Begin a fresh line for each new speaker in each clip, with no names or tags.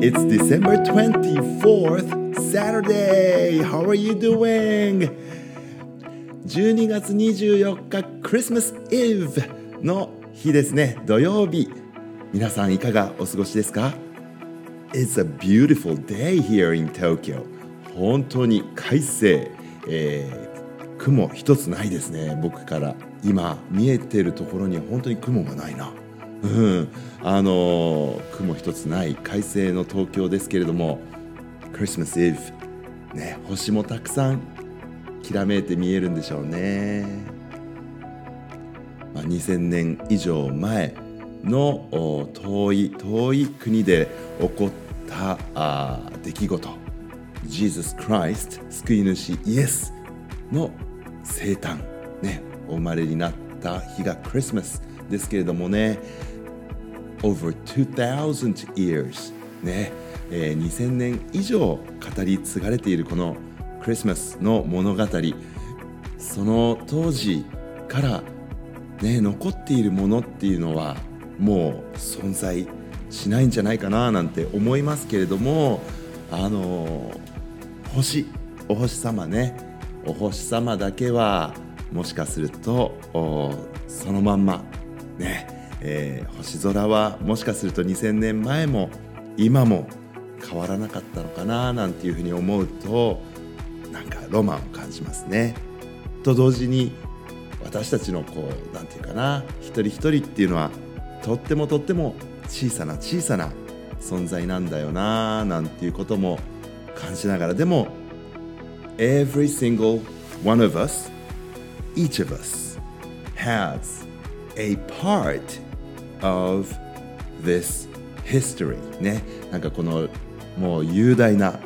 It's December 24th, Saturday. How are you doing? 12月24日、Christmas Eve の日ですね、土曜日。皆さんいかがお過ごしですか It's a beautiful day here in Tokyo. 本当に快晴、えー、雲一つないですね、僕から。今見えてるところに本当に雲がないな。うん、あの雲一つない快晴の東京ですけれども Christmas Eve ね星もたくさんきらめいて見えるんでしょうね、まあ、2000年以上前の遠い遠い国で起こったあ出来事。Jesus Christ 救い主イエスの生誕ねお生まれになった日がクリスマスですけれどもね over 2000 years ね、えー、2000年以上語り継がれているこのクリスマスの物語その当時からね残っているものっていうのはもう存在しないんじゃないかななんて思いますけれどもあの星お星様ねお星様だけはもしかするとそのまんまねえー、星空はもしかすると2000年前も今も変わらなかったのかななんていうふうに思うとなんかロマンを感じますね。と同時に私たちのこう何て言うかな一人一人っていうのはとってもとっても小さな小さな存在なんだよななんていうことも感じながらでも Every single one of us each of us has a part of this history ね。なんかこのもう雄大な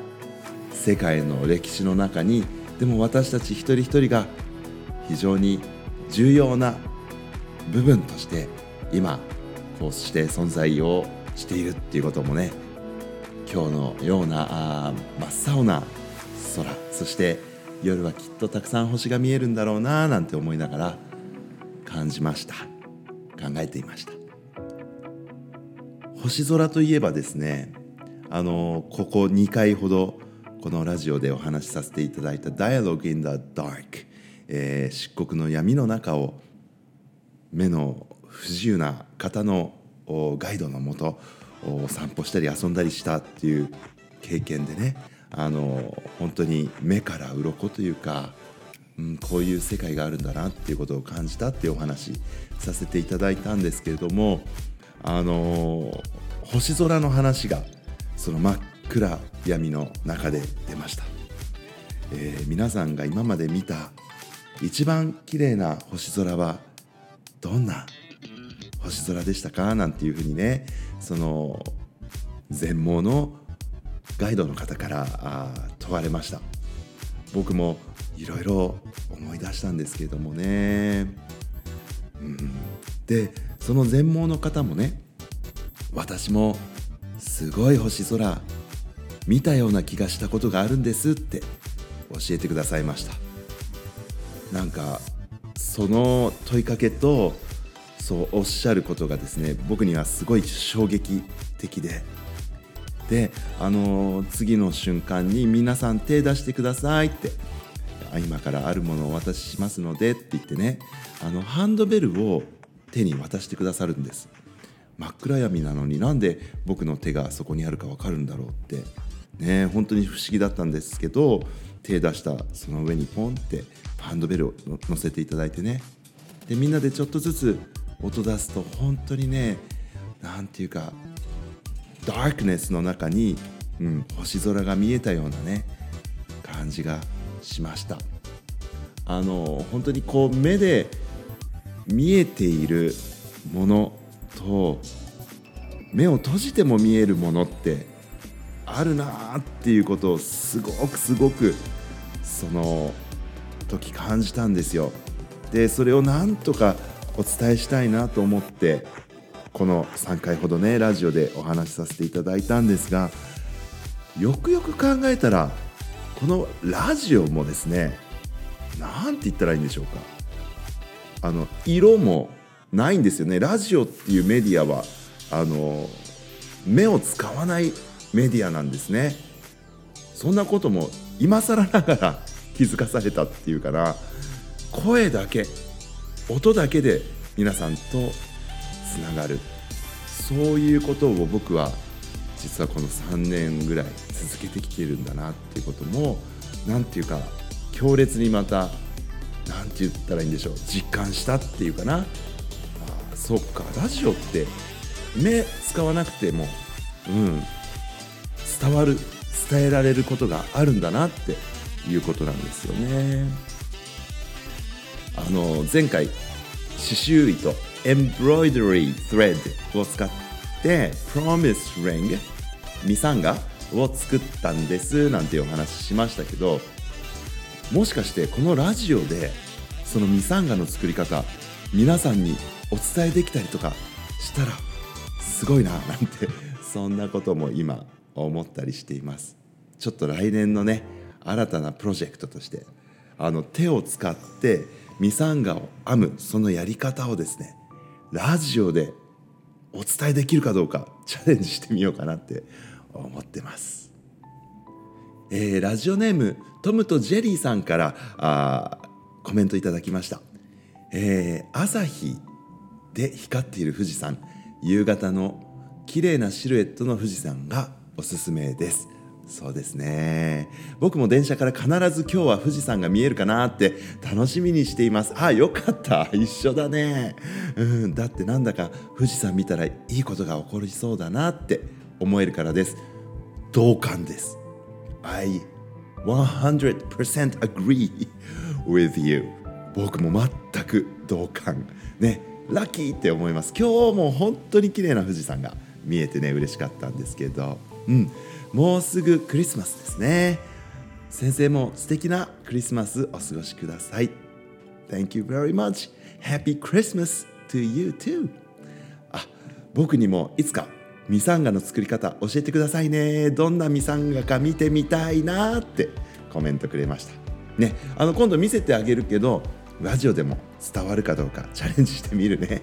世界の歴史の中にでも私たち一人一人が非常に重要な部分として今こうして存在をしているっていうこともね今日のようなあ真っ青な空そして夜はきっとたくさん星が見えるんだろうななんて思いながら感じました。考えていました。星空といえばですねあのここ2回ほどこのラジオでお話しさせていただいた「Dialogue in the Dark」えー、漆黒の闇の中を目の不自由な方のガイドのもと散歩したり遊んだりしたっていう経験でねあの本当に目から鱗というか、うん、こういう世界があるんだなっていうことを感じたっていうお話させていただいたんですけれどもあの星空の話がその真っ暗闇の中で出ました、えー、皆さんが今まで見た一番綺麗な星空はどんな星空でしたかなんていうふうにねその全盲のガイドの方から問われました。僕もいろいろ思い出したんですけれどもね、うん、でその全盲の方もね私もすごい星空見たような気がしたことがあるんですって教えてくださいました。なんかその問いかけとそうおっしゃることがですね僕にはすごい衝撃的でであの次の瞬間に皆さん手出してくださいって。今からあるものをお渡ししますのでって言ってね。あのハンドベルを手に渡してくださるんです。真っ暗闇なのになんで僕の手がそこにあるか分かるんだろうって。ね本当に不思議だったんですけど手出したその上にポンってハンドベルを乗せていただいてね。でみんなでちょっとずつ音出すと本当にね何て言うかダークネスの中に、うん、星空が見えたようなね感じがしましたあの本当にこう目で見えているものと目を閉じても見えるものってあるなっていうことをすごくすごくその時感じたんですよ。でそれをなんとかお伝えしたいなと思ってこの3回ほどねラジオでお話しさせていただいたんですがよくよく考えたらこのラジオもですね何て言ったらいいんでしょうか。あの色もないんですよね。ラジオっていうメディアはあの目を使わないメディアなんですね。そんなことも今更ながら 気づかされたっていうかな。声だけ音だけで皆さんとつながる。そういうことを僕は実はこの3年ぐらい続けてきてるんだなっていうことも何て言うか強烈にまた何て言ったらいいんでしょう実感したっていうかな。あそっかラジオって目使わなくてもうん伝わる伝えられることがあるんだなっていうことなんですよね。あの前回刺繍糸エンブロイドリースレッドを使って Promise Ring ミサンガを作ったんですなんてお話しましたけどもしかしてこのラジオでそのミサンガの作り方皆さんにお伝えできたりとかしたらすごいななんてそんなことも今思ったりしています。ちょっと来年のね新たなプロジェクトとしてあの手を使ってミサンガを編むそのやり方をですねラジオでお伝えできるかどうかチャレンジしてみようかなって思ってます、えー、ラジオネームトムとジェリーさんからあコメントいただきました、えー、朝日で光っている富士山夕方の綺麗なシルエットの富士山がおすすめです。そうですね。僕も電車から必ず今日は富士山が見えるかなって楽しみにしています。あよかった。一緒だね。うん。だってなんだか富士山見たらいいことが起こりそうだなって思えるからです。同感です。I 100% agree with you. 僕も全く同感。ね。ラッキーって思います。今日も本当に綺麗な富士山が見えてね嬉しかったんですけど。うん。もうすぐクリスマスですね。先生も素敵なクリスマスお過ごしください。Thank you very much. Happy Christmas to you too. あ僕にもいつかミサンガの作り方教えてくださいね。どんなミサンガか見てみたいなってコメントくれました。ねあの今度見せてあげるけどラジオでも伝わるかどうかチャレンジしてみるね。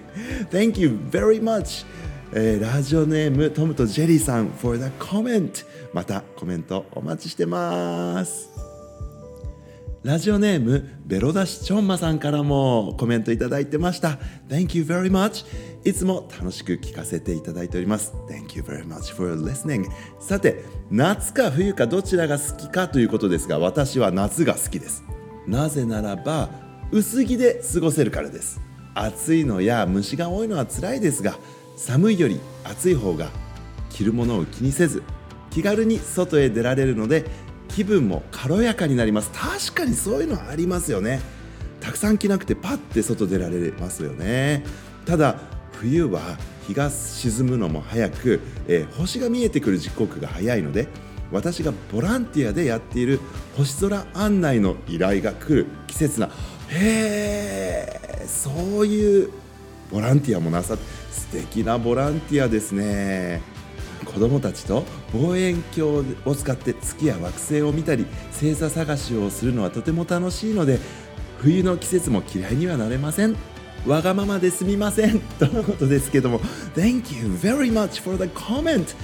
Thank you very much. えー、ラジオネームトムとジェリーさん for the comment またコメントお待ちしてます。ラジオネームベロダシチョンマさんからもコメントいただいてました。Thank you very much いつも楽しく聞かせていただいております。Thank you very much for listening さて夏か冬かどちらが好きかということですが私は夏が好きです。なぜならば薄着で過ごせるからです。暑いのや虫が多いのは辛いですが寒いより暑い方が着るものを気にせず気軽に外へ出られるので気分も軽やかになります。確かにそういうのありますよね。たくさん着なくてパッて外出られますよね。ただ冬は日が沈むのも早く、えー、星が見えてくる時刻が早いので私がボランティアでやっている星空案内の依頼が来る季節な。へえそういうボランティアもなさ素敵なボランティアですね。子どもたちと望遠鏡を使って月や惑星を見たり星座探しをするのはとても楽しいので冬の季節も嫌いにはなれません。わがままですみません。とのことですけども Thank you very much for the comment.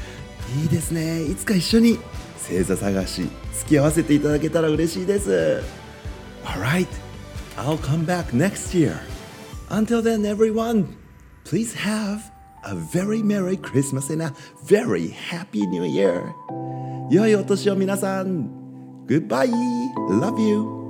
いいですね。いつか一緒に星座探し付き合わせていただけたら嬉しいです。Alright I'll come back next year. Until then, everyone, please have a very Merry Christmas and a very Happy New Year. 良いお年を皆さん。Goodbye. Love you.